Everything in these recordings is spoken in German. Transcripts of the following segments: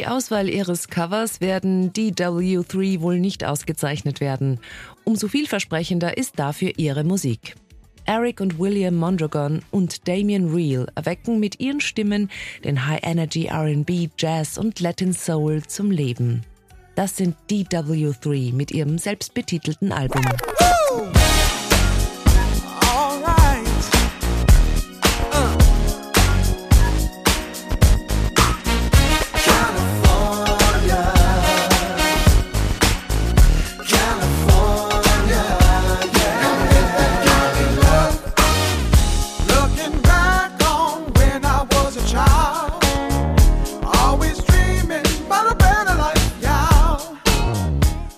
Die Auswahl ihres Covers werden DW3 wohl nicht ausgezeichnet werden. Umso vielversprechender ist dafür ihre Musik. Eric und William Mondragon und Damian Reel erwecken mit ihren Stimmen den High Energy RB, Jazz und Latin Soul zum Leben. Das sind DW3 mit ihrem selbstbetitelten Album.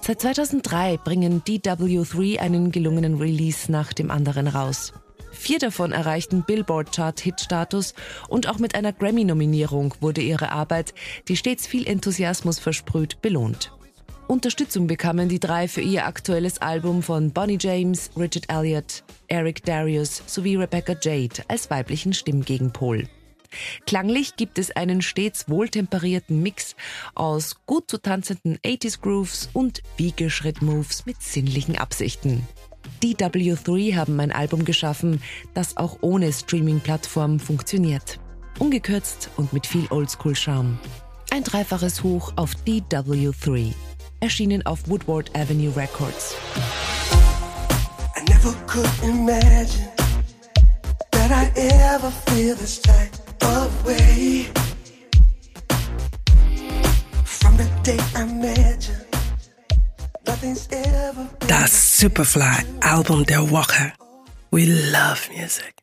Seit 2003 bringen DW3 einen gelungenen Release nach dem anderen raus. Vier davon erreichten Billboard-Chart-Hit-Status und auch mit einer Grammy-Nominierung wurde ihre Arbeit, die stets viel Enthusiasmus versprüht, belohnt. Unterstützung bekamen die drei für ihr aktuelles Album von Bonnie James, Richard Elliott, Eric Darius sowie Rebecca Jade als weiblichen Stimmgegenpol. Klanglich gibt es einen stets wohltemperierten Mix aus gut zu tanzenden 80s Grooves und Wiegeschritt-Moves mit sinnlichen Absichten. Die W3 haben ein Album geschaffen, das auch ohne Streaming-Plattform funktioniert. Ungekürzt und mit viel Oldschool-Charme. Ein dreifaches Hoch auf DW3. Erschienen auf Woodward Avenue Records. I never could imagine that I ever feel this type of way. From the day I met you, nothing's ever Das Superfly-Album der Woche. We love music.